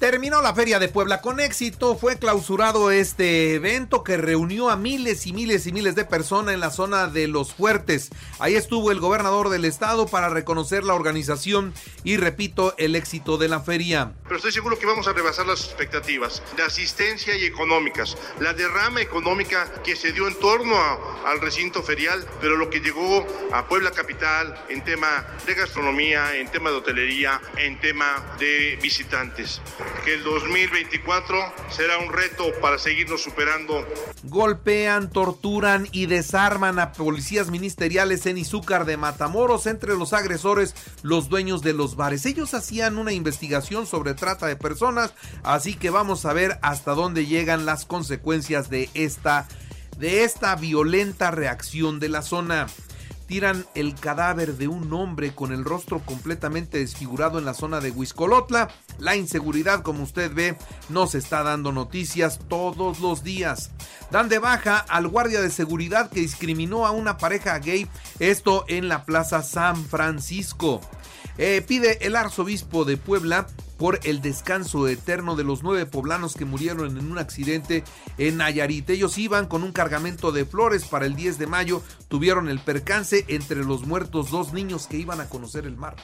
Terminó la Feria de Puebla con éxito, fue clausurado este evento que reunió a miles y miles y miles de personas en la zona de Los Fuertes. Ahí estuvo el gobernador del estado para reconocer la organización y repito, el éxito de la feria. Pero estoy seguro que vamos a rebasar las expectativas de asistencia y económicas, la derrama económica que se dio en torno al recinto ferial, pero lo que llegó a Puebla Capital en tema de gastronomía, en tema de hotelería, en tema de visitantes que el 2024 será un reto para seguirnos superando. Golpean, torturan y desarman a policías ministeriales en Izúcar de Matamoros. Entre los agresores, los dueños de los bares. Ellos hacían una investigación sobre trata de personas, así que vamos a ver hasta dónde llegan las consecuencias de esta, de esta violenta reacción de la zona tiran el cadáver de un hombre con el rostro completamente desfigurado en la zona de Huiscolotla. La inseguridad, como usted ve, nos está dando noticias todos los días. Dan de baja al guardia de seguridad que discriminó a una pareja gay, esto en la Plaza San Francisco. Eh, pide el arzobispo de Puebla por el descanso eterno de los nueve poblanos que murieron en un accidente en Nayarit. Ellos iban con un cargamento de flores para el 10 de mayo, tuvieron el percance entre los muertos dos niños que iban a conocer el mar.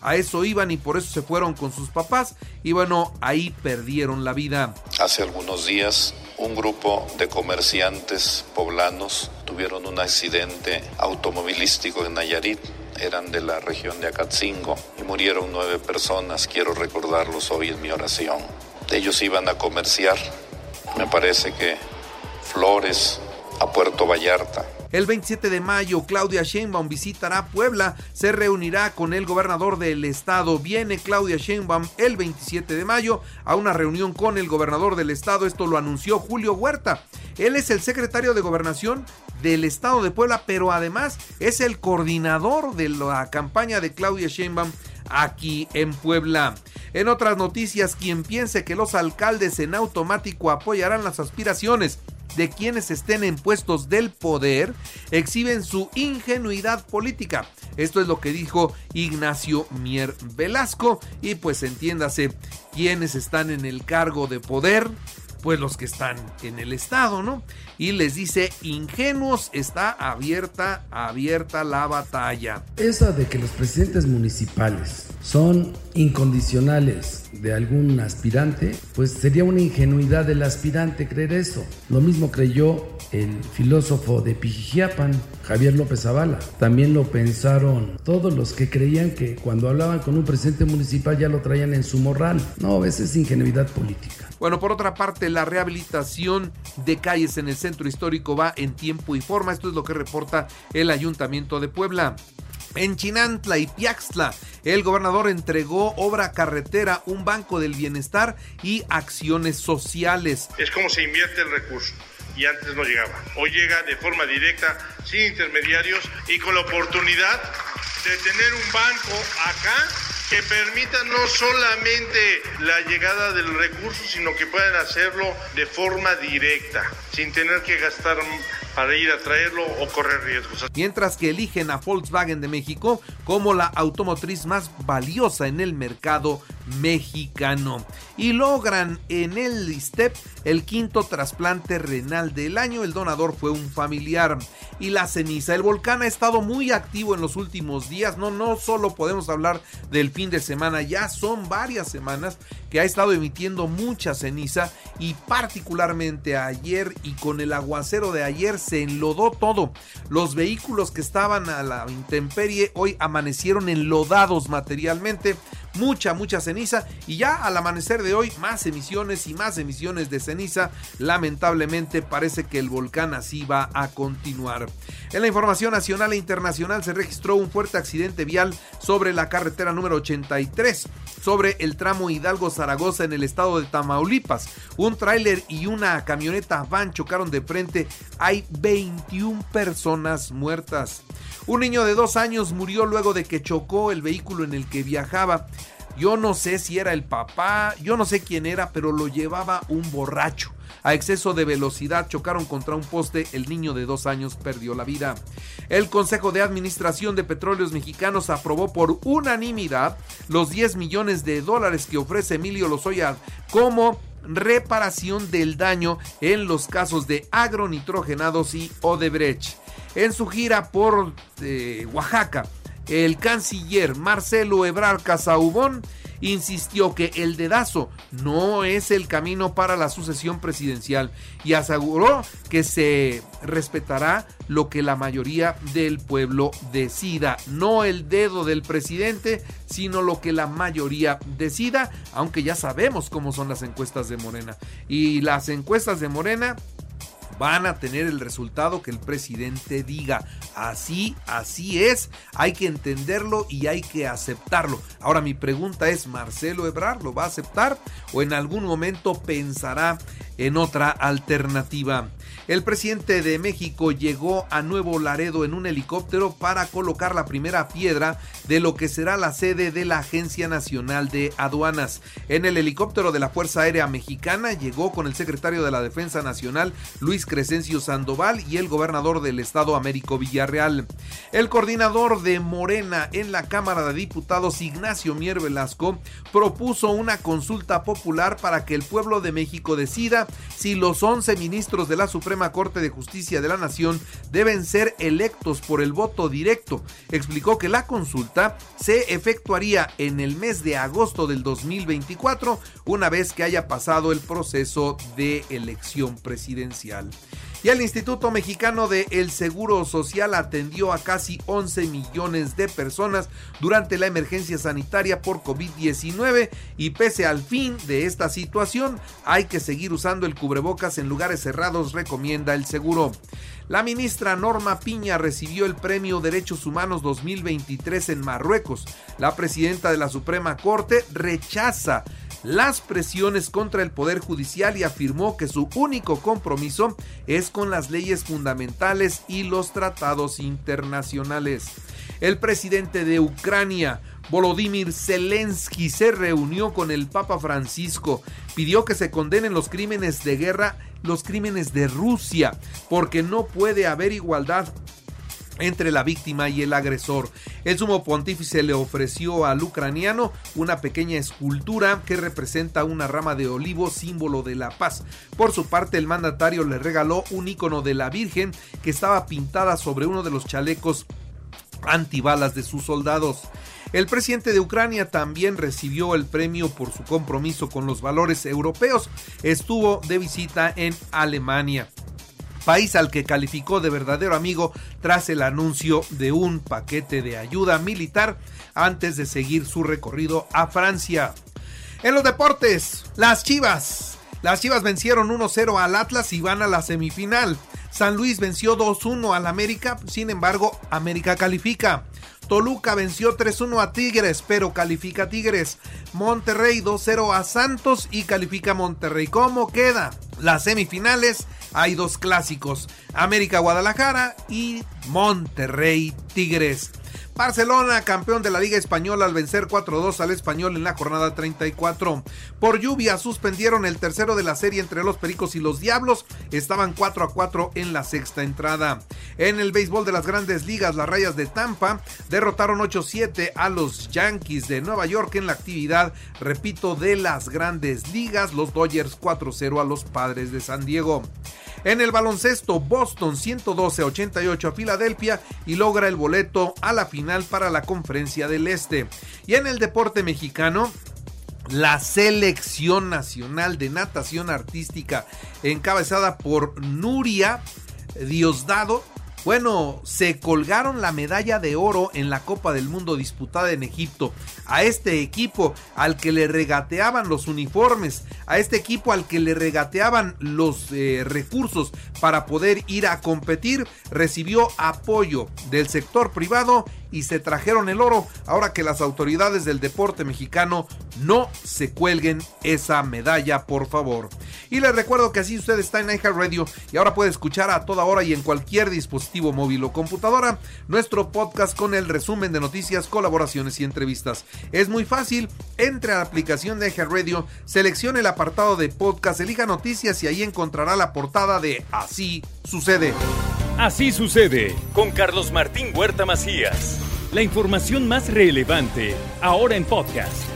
A eso iban y por eso se fueron con sus papás y bueno, ahí perdieron la vida. Hace algunos días un grupo de comerciantes poblanos tuvieron un accidente automovilístico en Nayarit eran de la región de Acatzingo y murieron nueve personas. Quiero recordarlos hoy en mi oración. Ellos iban a comerciar, me parece que flores a Puerto Vallarta. El 27 de mayo, Claudia Sheinbaum visitará Puebla, se reunirá con el gobernador del estado. Viene Claudia Sheinbaum el 27 de mayo a una reunión con el gobernador del estado. Esto lo anunció Julio Huerta. Él es el secretario de gobernación del estado de Puebla, pero además es el coordinador de la campaña de Claudia Sheinbaum aquí en Puebla. En otras noticias, quien piense que los alcaldes en automático apoyarán las aspiraciones de quienes estén en puestos del poder exhiben su ingenuidad política. Esto es lo que dijo Ignacio Mier Velasco y pues entiéndase, quienes están en el cargo de poder pues los que están en el estado, ¿no? Y les dice, ingenuos, está abierta, abierta la batalla. Esa de que los presidentes municipales son incondicionales de algún aspirante, pues sería una ingenuidad del aspirante creer eso. Lo mismo creyó el filósofo de Pijijiapan, Javier López Zavala. También lo pensaron todos los que creían que cuando hablaban con un presidente municipal ya lo traían en su morral. No, esa es ingenuidad política. Bueno, por otra parte, la rehabilitación de calles en el centro histórico va en tiempo y forma. Esto es lo que reporta el Ayuntamiento de Puebla. En Chinantla y Piaxtla, el gobernador entregó obra carretera, un banco del bienestar y acciones sociales. Es como se invierte el recurso y antes no llegaba. Hoy llega de forma directa, sin intermediarios y con la oportunidad de tener un banco acá que permita no solamente la llegada del recurso, sino que puedan hacerlo de forma directa, sin tener que gastar para ir a traerlo o correr riesgos. Mientras que eligen a Volkswagen de México como la automotriz más valiosa en el mercado mexicano. Y logran en el ISTEP el quinto trasplante renal del año. El donador fue un familiar. Y la ceniza. El volcán ha estado muy activo en los últimos días. No, no solo podemos hablar del fin de semana. Ya son varias semanas que ha estado emitiendo mucha ceniza. Y particularmente ayer y con el aguacero de ayer se enlodó todo. Los vehículos que estaban a la intemperie hoy amanecieron enlodados materialmente mucha, mucha ceniza y ya al amanecer de hoy más emisiones y más emisiones de ceniza. Lamentablemente parece que el volcán así va a continuar. En la información nacional e internacional se registró un fuerte accidente vial sobre la carretera número 83 sobre el tramo Hidalgo-Zaragoza en el estado de Tamaulipas. Un tráiler y una camioneta van chocaron de frente. Hay 21 personas muertas. Un niño de dos años murió luego de que chocó el vehículo en el que viajaba. Yo no sé si era el papá, yo no sé quién era, pero lo llevaba un borracho. A exceso de velocidad chocaron contra un poste, el niño de dos años perdió la vida. El Consejo de Administración de Petróleos Mexicanos aprobó por unanimidad los 10 millones de dólares que ofrece Emilio Lozoya como reparación del daño en los casos de agronitrogenados y Odebrecht. En su gira por eh, Oaxaca, el canciller Marcelo Ebrard Casaubón insistió que el dedazo no es el camino para la sucesión presidencial y aseguró que se respetará lo que la mayoría del pueblo decida, no el dedo del presidente, sino lo que la mayoría decida, aunque ya sabemos cómo son las encuestas de Morena. Y las encuestas de Morena van a tener el resultado que el presidente diga. Así, así es. Hay que entenderlo y hay que aceptarlo. Ahora mi pregunta es, ¿Marcelo Ebrard lo va a aceptar o en algún momento pensará en otra alternativa? El presidente de México llegó a Nuevo Laredo en un helicóptero para colocar la primera piedra de lo que será la sede de la Agencia Nacional de Aduanas. En el helicóptero de la Fuerza Aérea Mexicana llegó con el secretario de la Defensa Nacional, Luis Crescencio Sandoval, y el gobernador del estado, Américo Villarreal. El coordinador de Morena en la Cámara de Diputados, Ignacio Mier Velasco, propuso una consulta popular para que el pueblo de México decida si los 11 ministros de la Suprema Corte de Justicia de la Nación deben ser electos por el voto directo. Explicó que la consulta se efectuaría en el mes de agosto del 2024, una vez que haya pasado el proceso de elección presidencial. Y el Instituto Mexicano de el Seguro Social atendió a casi 11 millones de personas durante la emergencia sanitaria por COVID-19 y pese al fin de esta situación hay que seguir usando el cubrebocas en lugares cerrados, recomienda el seguro. La ministra Norma Piña recibió el Premio Derechos Humanos 2023 en Marruecos. La presidenta de la Suprema Corte rechaza las presiones contra el Poder Judicial y afirmó que su único compromiso es con las leyes fundamentales y los tratados internacionales. El presidente de Ucrania, Volodymyr Zelensky, se reunió con el Papa Francisco, pidió que se condenen los crímenes de guerra, los crímenes de Rusia, porque no puede haber igualdad entre la víctima y el agresor. El sumo pontífice le ofreció al ucraniano una pequeña escultura que representa una rama de olivo, símbolo de la paz. Por su parte, el mandatario le regaló un icono de la Virgen que estaba pintada sobre uno de los chalecos antibalas de sus soldados. El presidente de Ucrania también recibió el premio por su compromiso con los valores europeos. Estuvo de visita en Alemania país al que calificó de verdadero amigo tras el anuncio de un paquete de ayuda militar antes de seguir su recorrido a Francia. En los deportes, las Chivas. Las Chivas vencieron 1-0 al Atlas y van a la semifinal. San Luis venció 2-1 al América, sin embargo, América califica. Toluca venció 3-1 a Tigres, pero califica Tigres. Monterrey 2-0 a Santos y califica Monterrey. ¿Cómo queda? Las semifinales hay dos clásicos, América Guadalajara y Monterrey Tigres. Barcelona, campeón de la Liga Española al vencer 4-2 al Español en la jornada 34. Por lluvia suspendieron el tercero de la serie entre los Pericos y los Diablos. Estaban 4 4 en la sexta entrada. En el béisbol de las grandes ligas, las rayas de Tampa derrotaron 8-7 a los Yankees de Nueva York en la actividad, repito, de las grandes ligas. Los Dodgers 4-0 a los Padres de San Diego. En el baloncesto, Boston 112-88 a Filadelfia y logra el boleto a la final para la conferencia del Este. Y en el deporte mexicano, la selección nacional de natación artística encabezada por Nuria Diosdado Bueno, se colgaron la medalla de oro en la Copa del Mundo disputada en Egipto. A este equipo al que le regateaban los uniformes, a este equipo al que le regateaban los eh, recursos para poder ir a competir, recibió apoyo del sector privado y se trajeron el oro ahora que las autoridades del deporte mexicano no se cuelguen esa medalla por favor y les recuerdo que así usted está en Radio y ahora puede escuchar a toda hora y en cualquier dispositivo móvil o computadora nuestro podcast con el resumen de noticias colaboraciones y entrevistas es muy fácil entre a la aplicación de Radio seleccione el apartado de podcast elija noticias y ahí encontrará la portada de Así sucede Así sucede con Carlos Martín Huerta Macías. La información más relevante ahora en podcast.